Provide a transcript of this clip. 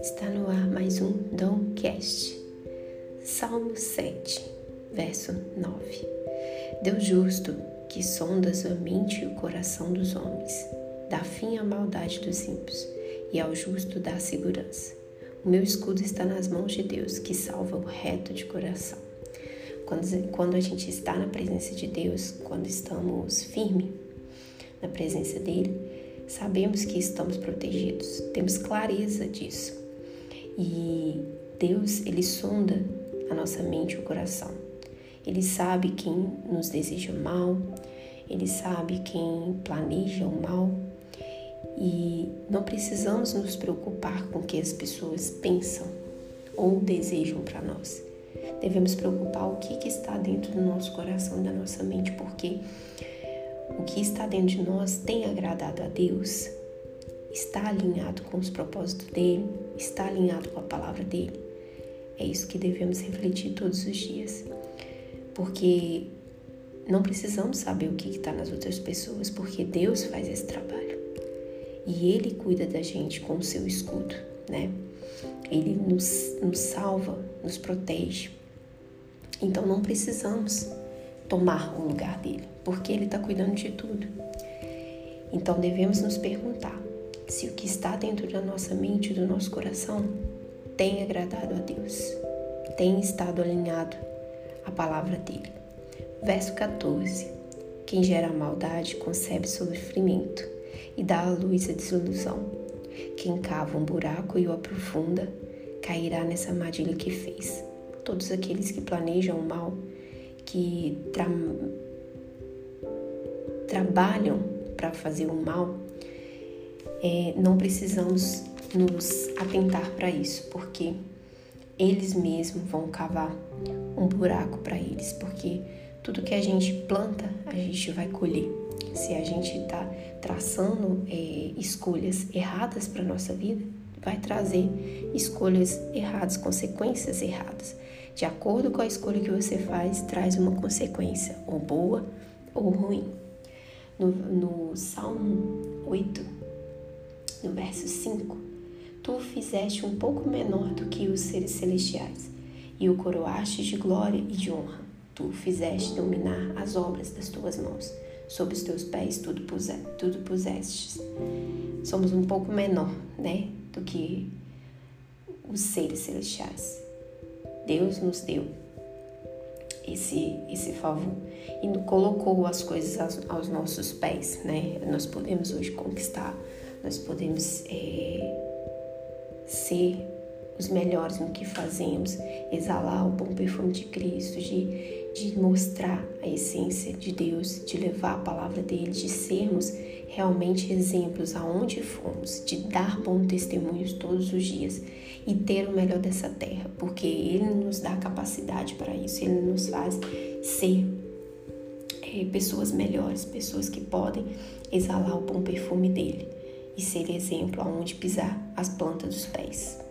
Está no ar mais um Domcast. Salmo 7, verso 9. Deus justo, que sondas a mente e o coração dos homens, dá fim à maldade dos ímpios e ao justo dá segurança. O meu escudo está nas mãos de Deus, que salva o reto de coração. Quando, quando a gente está na presença de Deus, quando estamos firmes na presença dele, sabemos que estamos protegidos, temos clareza disso. E Deus, ele sonda a nossa mente e o coração. Ele sabe quem nos deseja mal, ele sabe quem planeja o mal. E não precisamos nos preocupar com o que as pessoas pensam ou desejam para nós. Devemos preocupar o que, que está dentro do nosso coração e da nossa mente, porque o que está dentro de nós tem agradado a Deus, está alinhado com os propósitos dele, está alinhado com a palavra dele. É isso que devemos refletir todos os dias, porque não precisamos saber o que está nas outras pessoas, porque Deus faz esse trabalho e Ele cuida da gente com o seu escudo, né? Ele nos, nos salva, nos protege. Então não precisamos tomar o lugar dele, porque ele está cuidando de tudo. Então devemos nos perguntar se o que está dentro da nossa mente do nosso coração tem agradado a Deus, tem estado alinhado à palavra dele. Verso 14: Quem gera maldade concebe sofrimento e dá à luz a desilusão. Quem cava um buraco e o aprofunda cairá nessa armadilha que fez. Todos aqueles que planejam o mal que tra trabalham para fazer o mal, é, não precisamos nos atentar para isso, porque eles mesmos vão cavar um buraco para eles, porque tudo que a gente planta, a gente vai colher. Se a gente está traçando é, escolhas erradas para nossa vida, vai trazer escolhas erradas, consequências erradas. De acordo com a escolha que você faz, traz uma consequência, ou boa ou ruim. No, no Salmo 8, no verso 5, tu fizeste um pouco menor do que os seres celestiais, e o coroaste de glória e de honra. Tu fizeste dominar as obras das tuas mãos. Sob os teus pés tudo, puse, tudo. Somos um pouco menor, né, do que os seres celestiais. Deus nos deu esse, esse favor e colocou as coisas aos, aos nossos pés, né? Nós podemos hoje conquistar, nós podemos é, ser os melhores no que fazemos, exalar o bom perfume de Cristo, de, de mostrar a essência de Deus, de levar a palavra dele, de sermos realmente exemplos aonde fomos, de dar bons testemunhos todos os dias e ter o melhor dessa terra, porque Ele nos dá capacidade para isso, Ele nos faz ser é, pessoas melhores, pessoas que podem exalar o bom perfume dele e ser exemplo aonde pisar as plantas dos pés.